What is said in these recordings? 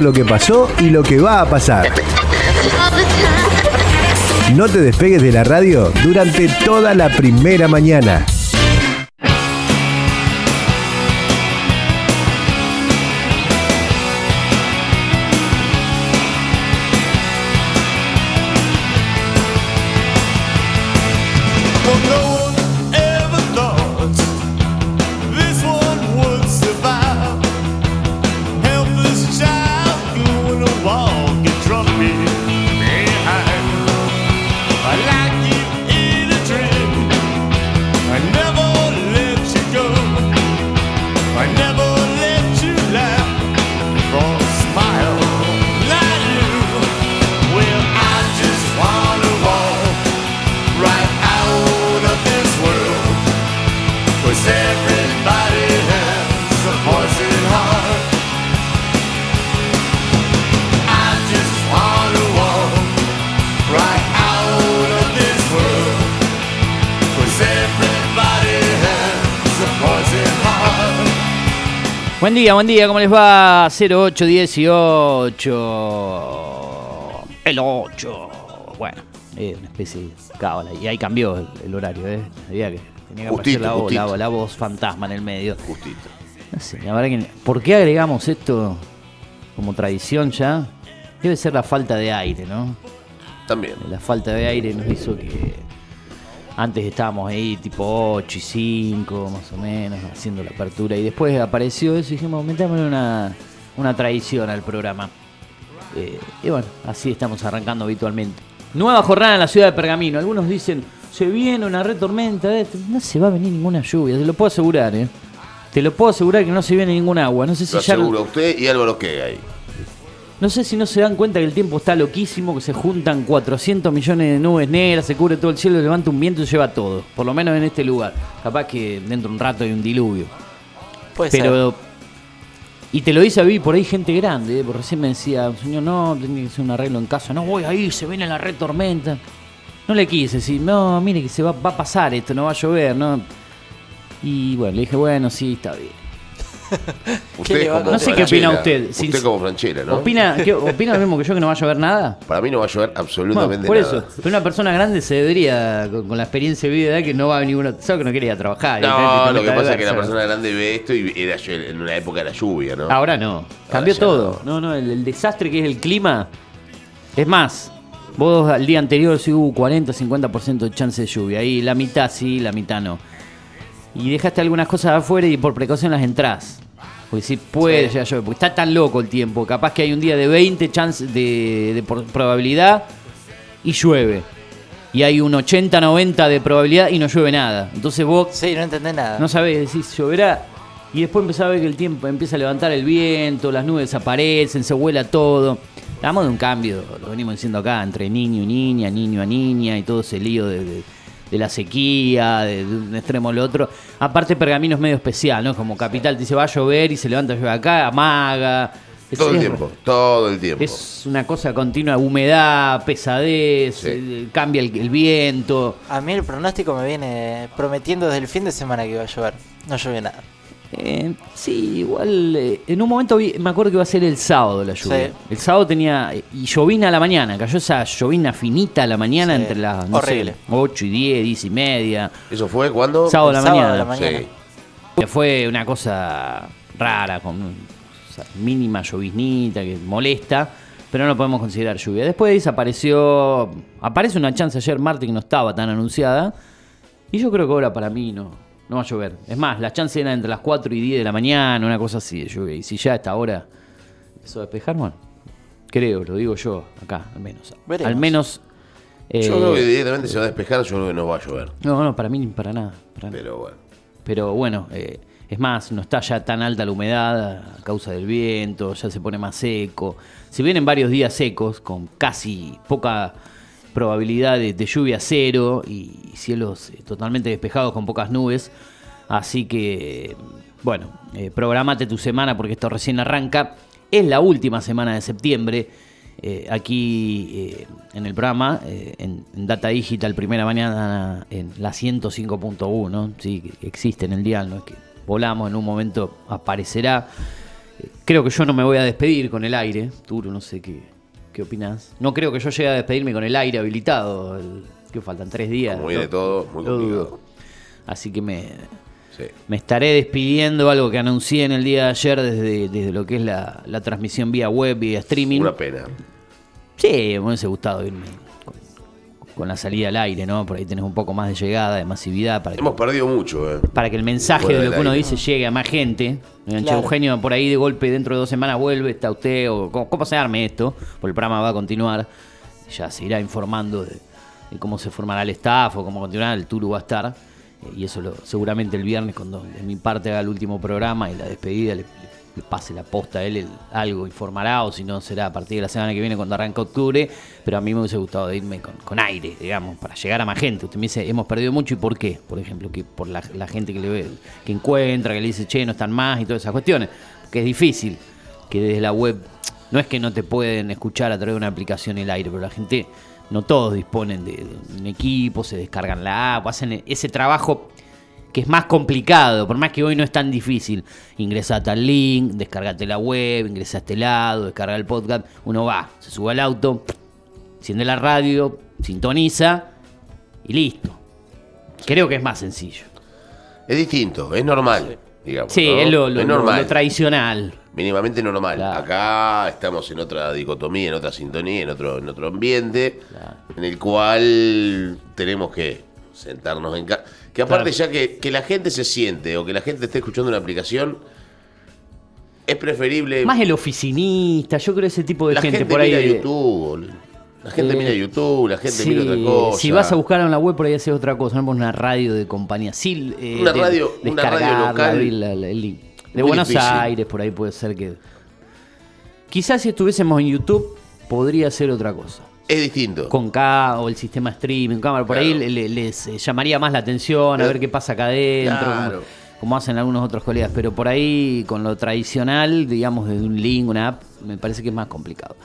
lo que pasó y lo que va a pasar. No te despegues de la radio durante toda la primera mañana. Día, buen día, ¿cómo les va? 0818. El 8. Bueno, es una especie de cábala. Y ahí cambió el, el horario, ¿eh? Había que, tenía que Justito, la, voz- la- la voz fantasma en el medio. Justito. No sé, la verdad que. ¿Por qué agregamos esto como tradición ya? Debe ser la falta de aire, ¿no? También. La falta de aire nos hizo que antes estábamos ahí tipo 8 y 5 más o menos haciendo la apertura y después apareció eso y dijimos metámosle una, una tradición al programa. Eh, y bueno, así estamos arrancando habitualmente. Nueva jornada en la ciudad de Pergamino. Algunos dicen, se viene una red tormenta. eh". No se va a venir ninguna lluvia, te lo puedo asegurar, ¿eh? Te lo puedo asegurar que no se viene ningún agua. No sé si Lo ya... aseguro usted y Álvaro que hay. No sé si no se dan cuenta que el tiempo está loquísimo, que se juntan 400 millones de nubes negras, se cubre todo el cielo, levanta un viento y lleva todo. Por lo menos en este lugar. Capaz que dentro de un rato hay un diluvio. Puede Pero. Y te lo dice a mí por ahí gente grande, ¿eh? porque recién me decía, señor, no, tiene que hacer un arreglo en casa. No voy ahí, se viene la red tormenta. No le quise decir, no, mire que se va, va a pasar esto, no va a llover, ¿no? Y bueno, le dije, bueno, sí, está bien. Usted como No sé qué opina usted. Si- Usted como Franchella, ¿no? ¿Opina, qué- ¿Opina lo mismo que yo que no va a llover nada? Para mí no va a llover absolutamente Bueno, por nada. eso, pero una persona grande se debería, con, con la experiencia de vida, que no va a ninguna. Sabe que no quería trabajar. y No, lo que pasa es que la persona grande ve esto y era en una época era lluvia, ¿no? Ahora no. Cambió ya todo. No, no, el, el desastre que es el clima. Es más, vos al día anterior sí hubo 40, 50% de chance de lluvia. Ahí la mitad sí, la mitad no. Y dejaste algunas cosas afuera y por precaución las entrás. Porque si puede Sí. ya llover. Porque está tan loco el tiempo. Capaz que hay un día de 20 chances de, de por- probabilidad y llueve. Y hay un 80-90 de probabilidad y no llueve nada. Entonces vos Sí, no entendés nada. no sabés, decís, lloverá. Y después empezás a ver que el tiempo empieza a levantar el viento, las nubes aparecen, se vuela todo. Hablamos de un cambio, lo venimos diciendo acá, entre niño y niña, niño a niña y todo ese lío de, de- de la sequía, de, de un extremo al otro. Aparte, Pergamino es medio especial, ¿no? Como capital te dice va a llover y se levanta a llover acá, amaga. Es- todo el es- tiempo, todo el tiempo. Es una cosa continua, humedad, pesadez, Sí. eh, cambia el, el viento. A mí el pronóstico me viene prometiendo desde el fin de semana que iba a llover. No llovió nada. Eh, sí, igual eh, en un momento vi- me acuerdo que iba a ser el sábado la lluvia. Sí. El sábado tenía y llovina a la mañana, cayó esa llovina finita a la mañana Sí, entre las no horrible. sé, 8 y 10, 10 y media. ¿Eso fue cuando? Sábado a la El sábado mañana. a la mañana. Sí. Que Fue una cosa rara, con sea, mínima lloviznita que molesta, pero no lo podemos considerar lluvia. Después desapareció, aparece una chance ayer martes que no estaba tan anunciada, y yo creo que ahora para mí no, no va a llover. Es más, la chance era entre las 4 y 10 de la mañana, una cosa así de lluvia. Y si ya a esta hora empezó a despejar, bueno, creo, lo digo yo acá, al menos. Veremos. Al menos... eh, Yo creo que directamente se va a despejar, yo creo que no va a llover. No, no, para mí ni para nada. para nada. Pero bueno. Pero bueno, eh, es más, no está ya tan alta la humedad a causa del viento, ya se pone más seco. Si vienen varios días secos, con casi poca probabilidad de, lluvia cero y cielos eh, totalmente despejados con pocas nubes. Así que, bueno, eh, programate tu semana porque esto recién arranca. Es la última semana de septiembre. eh, aquí eh, en el programa, en, Data Digital, primera mañana en la 105.1, ¿sí? existe en el dial, no es que volamos, en un momento aparecerá. Creo que yo no me voy a despedir con el aire. Turo, no sé qué, qué opinás. No creo que yo llegue a despedirme con el aire habilitado. El, que faltan tres días. Viene ¿no? todo, muy complicado. Así que me, Sí. me estaré despidiendo, algo que anuncié en el día de ayer desde, desde lo que es la, la transmisión vía web, vía streaming. Una pena. Sí, me hubiese gustado irme con, la salida al aire, ¿no? Por ahí tenés un poco más de llegada, de masividad, para que, Hemos perdido mucho, ¿eh? para que el mensaje Fuera de lo que uno aire. dice llegue a más gente. Che, Claro. Eugenio, por ahí de golpe, dentro de dos semanas vuelve, está usted, o ¿cómo, cómo se arme esto? Porque el programa va a continuar. Ya se irá informando de, de cómo se formará el staff o cómo continuará. El tour va a estar. Eh, Y eso lo, seguramente el viernes, cuando de mi parte haga el último programa y la despedida, le, le pase la posta a él, él algo informará, o si no, será a partir de la semana que viene cuando arranca octubre. Pero a mí me hubiese gustado de irme con, con aire, digamos, para llegar a más gente. Usted me dice, hemos perdido mucho, ¿y por qué? Por ejemplo, que por la, gente que le ve, que encuentra, que le dice, che, no están más y todas esas cuestiones. Porque es difícil que desde la web, no es que no te pueden escuchar a través de una aplicación el aire, pero la gente, no todos disponen de, de un equipo, se descargan la app, hacen ese trabajo que es más complicado, por más que hoy no es tan difícil. Ingresate al link, descargate la web, ingresa a este lado, descarga el podcast, uno va, se sube al auto, enciende la radio, sintoniza y listo. Creo que es más sencillo. Es distinto, es normal, digamos. Sí, ¿no? es lo, lo- es lo- normal. lo tradicional. mínimamente normal. Claro. Acá estamos en otra dicotomía, en otra sintonía, en otro, en otro ambiente, Claro. en el cual tenemos que sentarnos en casa. Que aparte Claro. ya que, que la gente se siente o que la gente esté escuchando una aplicación, es preferible... Más el oficinista, yo creo ese tipo de la gente, gente, por ahí. mira de- YouTube, la gente Eh, mira YouTube, la gente Sí, mira otra cosa. Si vas a buscar en la web, por ahí haces otra cosa. No una radio de compañía. Sí, eh, Una de- radio- una radio local. la- la- el. De Buenos difícil. Aires, por ahí puede ser que. Quizás si estuviésemos en YouTube, podría ser otra cosa. Es distinto. Con K o el sistema streaming, cámara, por ahí Claro. le- les eh, llamaría más la atención, a Pero- ver qué pasa acá adentro, Claro. como, como hacen algunos otros colegas. Pero por ahí, con lo tradicional, digamos, de un link, una app, me parece que es más complicado.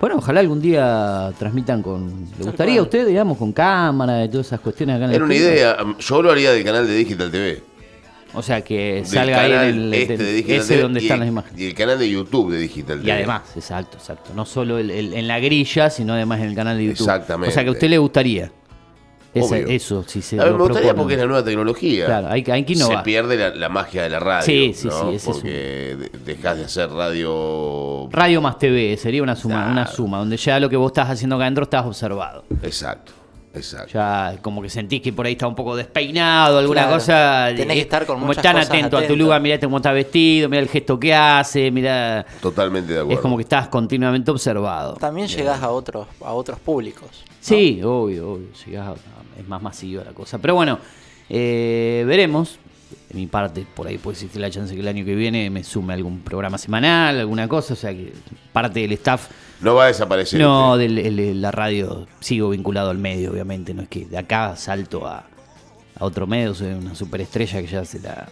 Bueno, ojalá algún día transmitan con. ¿Le gustaría a usted, digamos, con cámara y todas esas cuestiones acá en el Era una estudio? idea. Yo lo haría del canal de Digital TV. O sea, que Del salga ahí en canal el. este de Digital ese TV donde y están el- las imágenes. Y el canal de YouTube de Digital Y TV. además, exacto, exacto. No solo el- el- en la grilla, sino además en el canal de YouTube. Exactamente. O sea, que a usted le gustaría. Esa- eso, si se A ver, me gustaría proponen. porque es la nueva tecnología. Claro, hay, que- hay que Se innovar. pierde la, la magia de la radio. Sí, sí, ¿no? sí, ese es Porque de- dejas de hacer radio. Radio más TV sería una suma, Claro. una suma, donde ya lo que vos estás haciendo acá adentro estás observado. Exacto, exacto. Ya como que sentís que por ahí está un poco despeinado, alguna Claro. cosa. Tenés que eh, estar con Como muchas están cosas atento a tu atento. lugar, mirá cómo está vestido, mira el gesto que hace, mira Totalmente de acuerdo. Es como que estás continuamente observado. También llegás a otros, a otros públicos. ¿no? Sí, obvio, obvio. llegás a- es más masiva la cosa. Pero bueno, eh, veremos. De mi parte, por ahí puede existir la chance que el año que viene me sume algún programa semanal, alguna cosa. O sea que parte del staff. No va a desaparecer. No, del, el- la radio sigo vinculado al medio, obviamente. No es que de acá salto a, a otro medio, soy una superestrella que ya se la,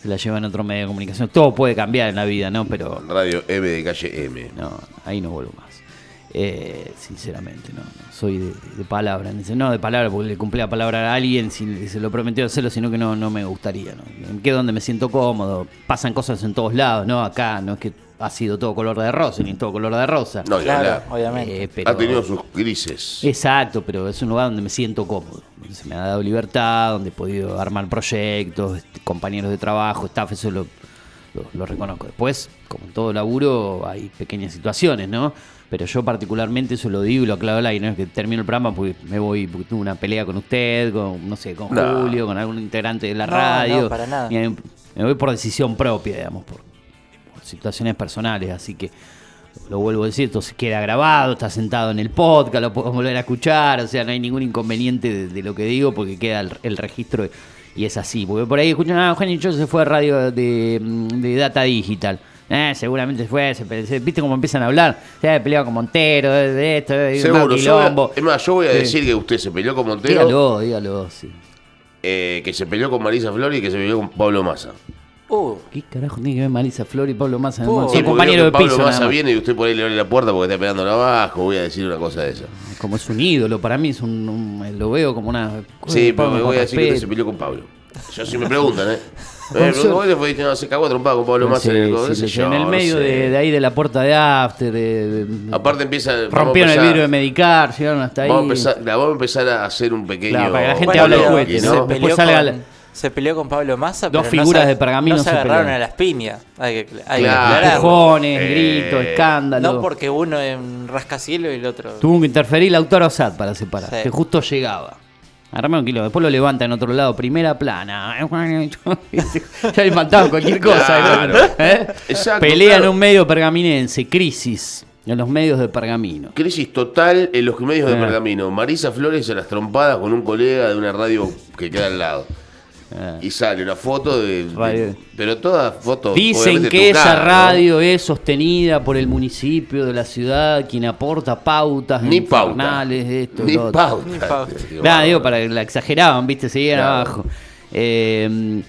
se la lleva en otro medio de comunicación. Todo puede cambiar en la vida, ¿no? Pero Radio M de calle M. no, ahí no vuelvo más. Eh, sinceramente, no, no, soy de, de palabra. No de palabra porque le cumplí la palabra a alguien si se lo prometió hacerlo, sino que no, no me gustaría. ¿no? Me quedo donde me siento cómodo. Pasan cosas en todos lados, ¿no? Acá no es que ha sido todo color de rosa, ni todo color de rosa. No, Claro, hablar. obviamente. Eh, pero- Ha tenido sus grises. Exacto, pero es un lugar donde me siento cómodo. donde Se me ha dado libertad, donde he podido armar proyectos, este, compañeros de trabajo, staff, eso lo, lo- lo reconozco. Después, como en todo laburo, hay pequeñas situaciones, ¿no? Pero yo particularmente eso lo digo y lo aclaro al aire, no es que termino el programa porque me voy, porque tuve una pelea con usted, con, no sé, con No. Julio, con algún integrante de la No, radio. no, para nada. Y me me voy por decisión propia, digamos, por, por situaciones personales, así que lo vuelvo a decir, esto se queda grabado, está sentado en el podcast, lo podemos volver a escuchar, o sea, no hay ningún inconveniente de, de lo que digo porque queda el, el registro y es así. Porque por ahí escuchan, ah, Eugenio Cho se fue a radio de, de Data Digital. Eh, seguramente fue, se, se- ¿viste cómo empiezan a hablar? Se ha peleado con Montero, de, de esto, de Seguro. Yo voy a- quilombo. es más, yo voy a Sí. decir que usted se peleó con Montero, Dígalo, dígalo, sí. eh, que se peleó con Marisa Flori y que se peleó con Pablo Massa. Uh, ¿Qué carajo tiene que ver Marisa Flor y Pablo Massa? Oh. Sí, porque compañeros de Pablo piso. nada Massa viene y usted por ahí le abre la puerta porque está pegando abajo. Voy a decir una cosa de esa. Como es un ídolo, para mí es un, un- lo veo como una... Sí, pero Pablo me voy a decir que usted se peleó con Pablo. Yo sí me preguntan, ¿eh? Eh, le fue se cagó a trompada con Pablo Massa en el Sí, sí, sí, yo, en el no medio de, de ahí de la puerta de After, de- de- Aparte empieza. rompieron el empezar- vidrio de Medicar, llegaron hasta ahí. Vamos a, empezar, la vamos a empezar a hacer un pequeño. Claro, para que la gente Bueno, hable de pero cohetes, se, ¿no? peleó con, la- se peleó con Pablo Massa, Dos pero figuras no se, de pergamino no se se agarraron pelearon. a las piñas. Hay que, hay Claro. Empujones, Eh, gritos, escándalo. No porque uno es un rascacielos y el otro. Tuvo que interferir Lautaro Osad para separar, Sí. que justo llegaba. Armaron un kilo, después lo levanta en otro lado, primera plana. ya le faltaba cualquier cosa. Claro. ¿eh? Exacto, Pelea claro. en un medio pergaminense, crisis en los medios de pergamino. Crisis total en los medios de. Pergamino. Marisa Flores a las trompadas con un colega de una radio que queda al lado. Ah. Y sale una foto de. pero toda foto. Dicen que esa ¿no? radio es sostenida por el municipio de la ciudad, quien aporta pautas Ni pauta. infernales, esto, Ni lo otro. pauta. Ni pauta. Nada, digo, para que la exageraban, viste, seguían Claro. abajo. Eh,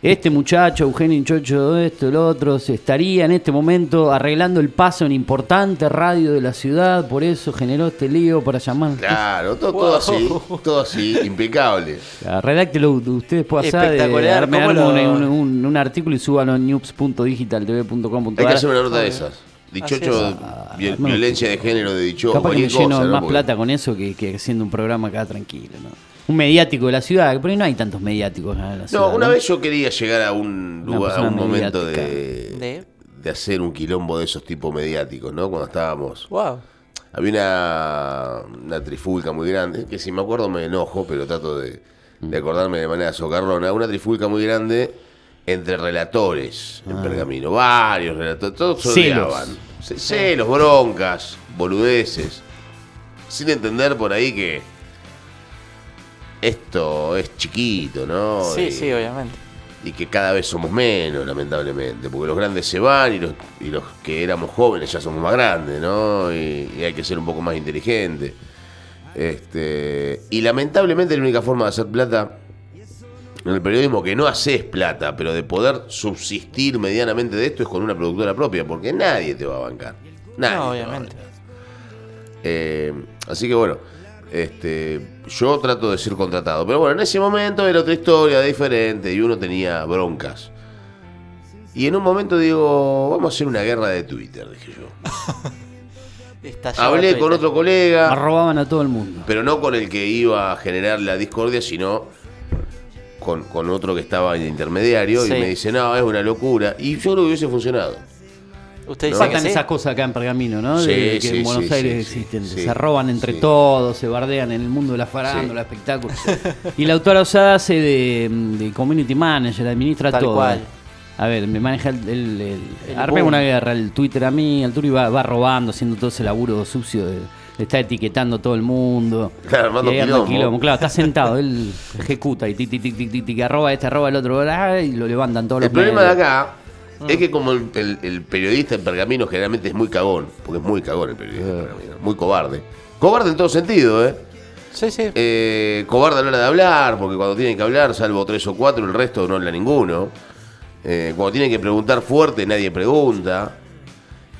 este muchacho, Eugenio Chocho, esto, lo otro, se estaría en este momento arreglando el paso en importante radio de la ciudad, por eso generó este lío para llamar. Claro, todo, todo así, todo así, impecable. Ah, Redáctelo usted después de Espectacular, ¿cómo arme lo- un, un- un artículo y súbalo en news.digitaltv.com.ar. Hay que hacer una nota de esas. Dichocho, Así vi- no. violencia de género de dicho, Capaz que me lleno más plata con eso que, que haciendo un programa acá tranquilo, ¿no? Un mediático de la ciudad, pero no hay tantos mediáticos en la ciudad. No, una vez yo quería llegar a un lugar, a un momento de, De- de hacer un quilombo de esos tipos mediáticos, ¿no? Cuando estábamos. Wow. Había una, una trifulca muy grande, que si me acuerdo me enojo, pero trato de, de acordarme de manera socarrona. Una trifulca muy grande entre relatores en Pergamino. Varios relatores, todos se Ah. Odiaban. Ce- Celos, broncas, boludeces. Sin entender por ahí que esto es chiquito, ¿no? Sí, Y- sí, obviamente. y que cada vez somos menos, lamentablemente, porque los grandes se van y los, y los que éramos jóvenes ya somos más grandes, ¿no? Y, y hay que ser un poco más inteligente. Este, y lamentablemente la única forma de hacer plata en el periodismo, que no haces plata, pero de poder subsistir medianamente de esto es con una productora propia, porque nadie te va a bancar. Nadie. No, obviamente. bancar. Eh, así que bueno, este, yo trato de ser contratado. Pero bueno, en ese momento era otra historia diferente y uno tenía broncas. Y en un momento digo, vamos a hacer una guerra de Twitter, dije yo. Hablé Twitter. con otro colega, Arrobaban a todo el mundo. pero no con el que iba a generar la discordia, sino con, con otro que estaba en intermediario Sí. y me dice, no, es una locura. Y yo creo que hubiese funcionado. Usted No. sí. esas cosas acá en Pergamino, ¿no? Sí, De que en Buenos Aires existen. se roban entre todos, se bardean en el mundo de la farándula, espectáculos. y la autora Osada hace de, de community manager, administra Tal todo. cual. A ver, me maneja el. el, el- El arme una guerra, el Twitter a mí, el Turi va, va robando, haciendo todo ese laburo sucio de, estar etiquetando a todo el mundo. Claro, armando arma quilombo. Claro, está sentado, él ejecuta y tic, tic, tic, tic, tic, tic, arroba este, arroba el otro, y lo levantan todos El los problema de acá es que como el, el- el periodista en Pergamino generalmente es muy cagón, porque es muy cagón el periodista en Pergamino, muy cobarde. Cobarde en todo sentido, ¿eh? Sí, sí. Eh, cobarde a la hora de hablar, porque cuando tienen que hablar, salvo tres o cuatro, el resto no habla ninguno. Eh, cuando tienen que preguntar fuerte, nadie pregunta.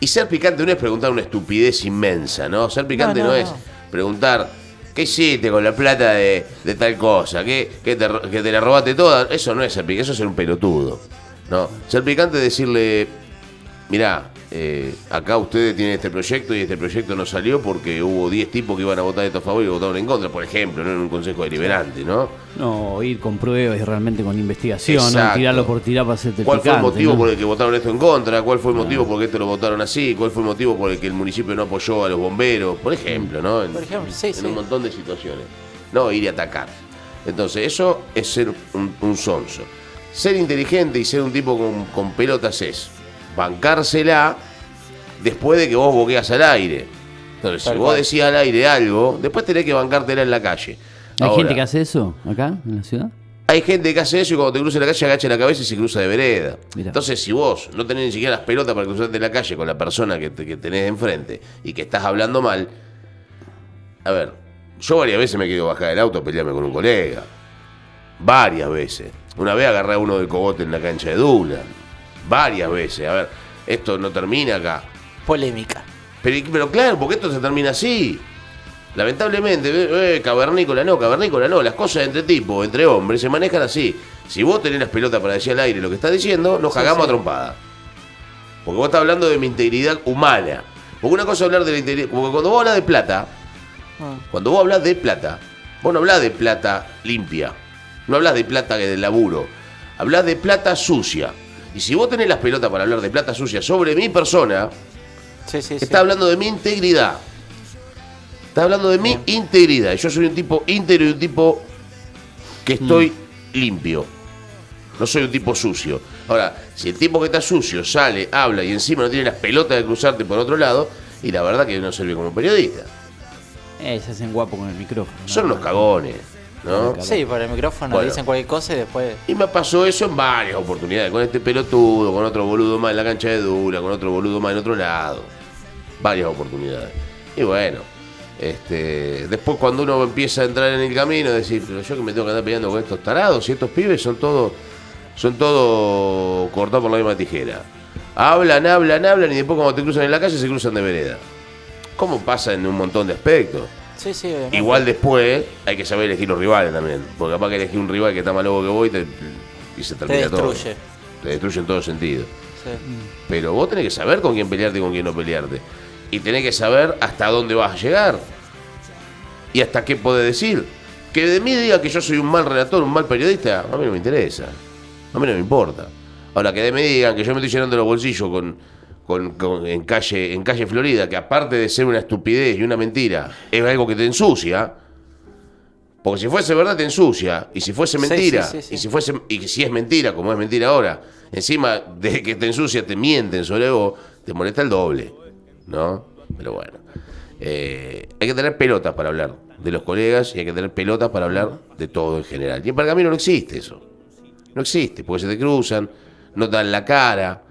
Y ser picante no es preguntar una estupidez inmensa, ¿no? Ser picante no, No, no, es preguntar, ¿qué hiciste con la plata de, de tal cosa? ¿Qué, qué te, ro- que te la robaste toda? Eso no es ser picante, eso es ser un pelotudo. ¿No? Ser picante es decirle, mirá, eh, acá ustedes tienen este proyecto y este proyecto no salió porque hubo 10 tipos que iban a votar esto a favor y votaron en contra, por ejemplo, ¿no? en un consejo deliberante, ¿no? No, ir con pruebas y realmente con investigación, no tirarlo por tirar para hacerte el ¿Cuál fue el motivo ¿no? por el que votaron esto en contra? ¿Cuál fue el motivo por el que esto lo votaron así? ¿Cuál fue el motivo por el que el municipio no apoyó a los bomberos? Por ejemplo, ¿no? En, Por ejemplo, sí, en sí. un montón de situaciones. No ir y atacar. Entonces, eso es ser un, un sonso. Ser inteligente y ser un tipo con, con pelotas es bancársela después de que vos boqueas al aire. Entonces, Tal si vos cual. decís al aire algo, después tenés que bancártela en la calle. ¿Hay Ahora, gente que hace eso acá, en la ciudad? hay gente que hace eso y cuando te cruza la calle agacha la cabeza y se cruza de vereda. Mirá. Entonces, si vos no tenés ni siquiera las pelotas para cruzarte la calle con la persona que, te- que tenés enfrente y que estás hablando mal, a ver, yo varias veces me he querido bajar del auto a pelearme con un colega. Varias veces. Una vez agarré a uno de cogote en la cancha de Dula. Varias veces. A ver, esto no termina acá. Polémica. Pero, pero claro, porque esto se termina así. Lamentablemente, eh, eh, cavernícola no, cavernícola no. Las cosas entre tipos, entre hombres, se manejan así. Si vos tenés las pelotas para decir al aire lo que estás diciendo, nos cagamos a trompada. Porque vos estás hablando de mi integridad humana. Porque una cosa es hablar de la integridad. Porque cuando vos hablas de plata, cuando vos hablas de plata, vos no hablas de plata limpia. No hablas de plata que del laburo. Hablas de plata sucia. Y si vos tenés las pelotas para hablar de plata sucia sobre mi persona, Sí, sí, sí. está hablando de mi integridad. Está hablando de mi integridad. Yo soy un tipo íntegro y un tipo que estoy limpio. No soy un tipo sucio. Ahora, si el tipo que está sucio sale, habla y encima no tiene las pelotas de cruzarte por otro lado, y la verdad que no sirve como periodista. Eh, se hacen guapos con el micrófono. ¿no? Son unos cagones, ¿no? Sí, por el micrófono Bueno. dicen cualquier cosa y después. Y me pasó eso en varias oportunidades, con este pelotudo, con otro boludo más en la cancha de Dura, con otro boludo más en otro lado. Varias oportunidades. Y bueno, este, después cuando uno empieza a entrar en el camino, decir, pero yo que me tengo que andar peleando con estos tarados, y estos pibes son todos, son todos cortados por la misma tijera. Hablan, hablan, hablan, y después cuando te cruzan en la calle se cruzan de vereda. ¿Cómo pasa en un montón de aspectos? Sí, sí, obviamente. Igual después hay que saber elegir los rivales también. Porque capaz que elegir un rival que está más loco que vos y, te, y se Te termina todo. destruye. Te destruye en todo sentido. Sí. Pero vos tenés que saber con quién pelearte y con quién no pelearte. Y tenés que saber hasta dónde vas a llegar. Y hasta qué podés decir. Que de mí diga que yo soy un mal relator, un mal periodista, a mí no me interesa. A mí no me importa. Ahora, que de mí digan que yo me estoy llenando los bolsillos con, con- con- en, calle, en calle Florida, que aparte de ser una estupidez y una mentira, es algo que te ensucia. Porque si fuese verdad te ensucia. Y si fuese mentira, sí, sí, sí. y si fuese, y si es mentira, como es mentira ahora, encima de que te ensucia, te mienten sobre vos, te molesta el doble. ¿No? Pero bueno. Eh, hay que tener pelotas para hablar de los colegas y hay que tener pelotas para hablar de todo en general. Y en Pergamino no existe eso. No existe, porque se te cruzan, no dan la cara.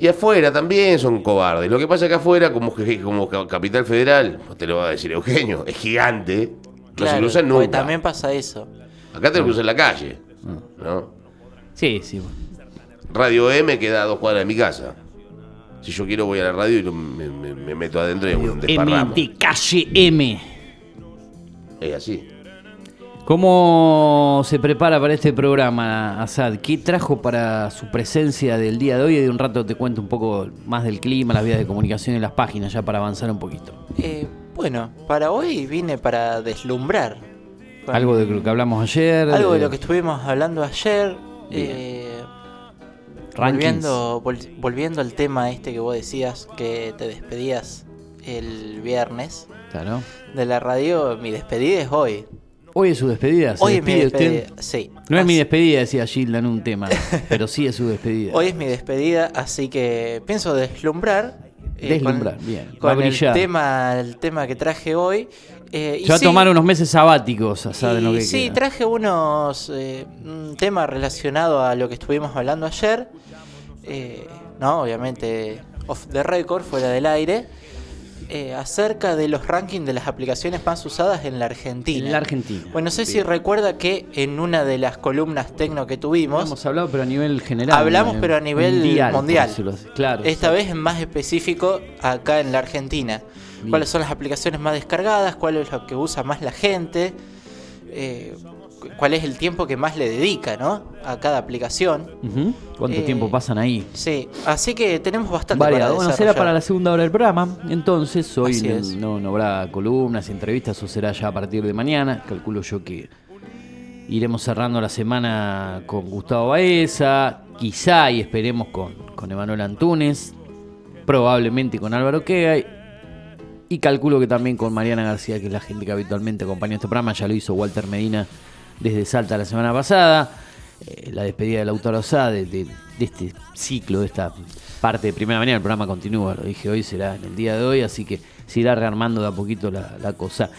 Y afuera también son cobardes. Lo que pasa es que afuera, como, que- como ca- capital federal, te lo va a decir Eugenio, es gigante, no se Claro, cruzan porque nunca. también pasa eso. Acá te lo cruzan en la calle. ¿no? Sí, sí. Radio M queda a dos cuadras de mi casa. Si yo quiero voy a la radio y lo- me, me- me meto adentro y hago un M desparramo. de calle M. Es así. ¿Cómo se prepara para este programa, Asad? ¿Qué trajo para su presencia del día de hoy? Y de un rato te cuento un poco más del clima, las vías de comunicación y las páginas, ya para avanzar un poquito. Eh, bueno, para hoy vine para deslumbrar. Con- Algo de lo que hablamos ayer. algo de de- lo que estuvimos hablando ayer. eh, volviendo, vol- volviendo al tema este que vos decías que te despedías el viernes Claro. de la radio, mi despedida es hoy. Hoy es su despedida. ¿se Hoy es mi despide usted? despedida. Sí. No es mi despedida, decía Gilda en un tema, pero sí es su despedida. Hoy es mi despedida, así que pienso deslumbrar. eh, Deslumbrar, con, bien, va a Con el brillar. tema, el tema que traje hoy. eh, y Se va a sí, tomar unos meses sabáticos, Asad, en lo y que sí, queda. traje unos eh, un tema relacionado a lo que estuvimos hablando ayer. eh, no, obviamente off the record, fuera del aire. Eh, acerca de los rankings de las aplicaciones más usadas en la Argentina. En la Argentina. Bueno, no sé si recuerda que en una de las columnas tecno que tuvimos, Hemos hablado, pero a nivel general. Hablamos, pero a nivel mundial. así. Claro. esta vez es más específico acá en la Argentina. Bien. ¿Cuáles son las aplicaciones más descargadas? ¿Cuál es lo que usa más la gente? Eh, ¿Cuál es el tiempo que más le dedica ¿no? a cada aplicación? ¿Cuánto Eh, tiempo pasan ahí? Sí, así que tenemos bastante Variado. Bueno, será para la segunda hora del programa. Entonces, hoy no, habrá columnas entrevistas, o será ya a partir de mañana. Calculo yo que iremos cerrando la semana con Gustavo Baeza, quizá y esperemos con, con Emanuel Antunes, probablemente con Álvaro Quega. Y calculo que también con Mariana García, que es la gente que habitualmente acompaña este programa. Ya lo hizo Walter Medina desde Salta la semana pasada. Eh, la despedida de Lautaro Sá de, este ciclo, de esta parte de primera mañana. El programa continúa, lo dije hoy, será en el día de hoy, así que se irá rearmando de a poquito la cosa.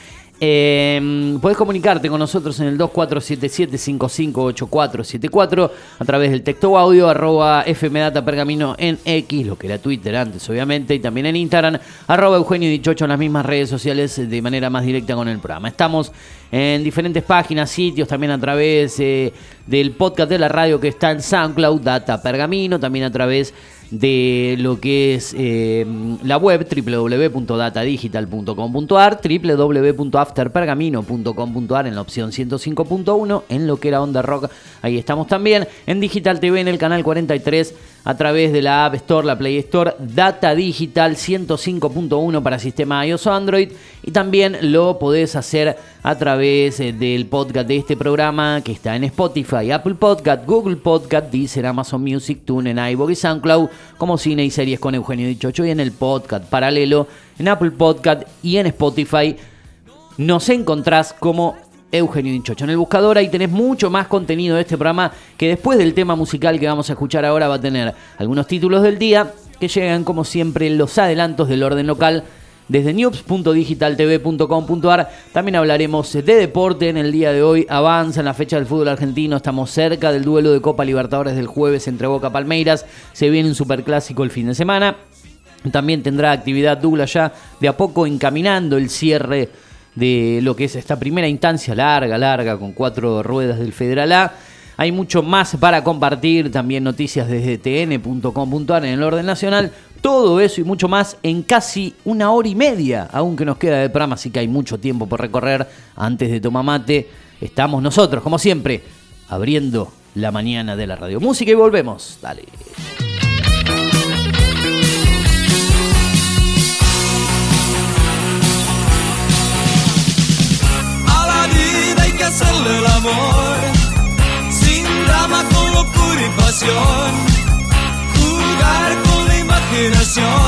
Eh, podés comunicarte con nosotros en el 2477-558474 a través del texto audio arroba fmdata pergamino en X, lo que era Twitter antes obviamente, y también en Instagram arroba Eugenio Dichocho en las mismas redes sociales eh, de manera más directa con el programa. Estamos en diferentes páginas, sitios, también a través eh, del podcast de la radio que está en SoundCloud, Data Pergamino, también a través de lo que es eh, la web www.datadigital.com.ar, www.afterpergamino.com.ar en la opción 105.1, en lo que era Onda Rock, ahí estamos también, en Digital TV en el canal 43 a través de la App Store, la Play Store, Data Digital 105.1 para sistema iOS o Android. Y también lo podés hacer a través eh, del podcast de este programa que está en Spotify, Apple Podcast, Google Podcast, Deezer, Amazon Music, TuneIn, iVoox y SoundCloud como cine y series con Eugenio Dichocho y en el podcast paralelo en Apple Podcast y en Spotify nos encontrás como Eugenio Dinchocho. En el buscador ahí tenés mucho más contenido de este programa que después del tema musical que vamos a escuchar ahora va a tener algunos títulos del día que llegan como siempre en los adelantos del orden local desde news.digitaltv.com.ar. También hablaremos de deporte en el día de hoy. Avanza en la fecha del fútbol argentino. Estamos cerca del duelo de Copa Libertadores del jueves entre Boca Palmeiras. Se viene un superclásico el fin de semana. También tendrá actividad Douglas ya de a poco encaminando el cierre de lo que es esta primera instancia larga, larga, con cuatro ruedas del Federal A. Hay mucho más para compartir, también noticias desde tn.com.ar en el orden nacional. Todo eso y mucho más en casi una hora y media, aunque nos queda de programa, así que hay mucho tiempo por recorrer antes de Tomamate. Estamos nosotros, como siempre, abriendo la mañana de la radio música y volvemos. Dale. Hacerle el amor, sin drama, con locura y pasión. Jugar con la imaginación,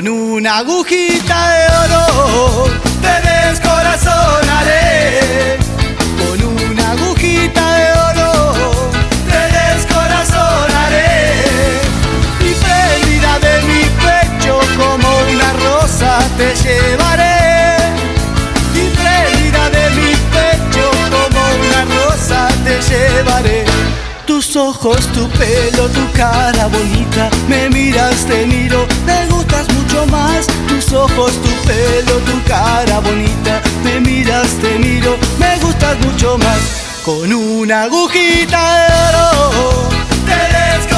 Con una agujita de oro te descorazonaré. Con una agujita de oro te descorazonaré. Y prendida de mi pecho como una rosa te llevaré. Y prendida de mi pecho como una rosa te llevaré. Tus ojos, tu pelo, tu cara bonita, me miras, te miro, me gustas mucho más. Tus ojos, tu pelo, tu cara bonita, me miras, te miro, me gustas mucho más. Con una agujita de oro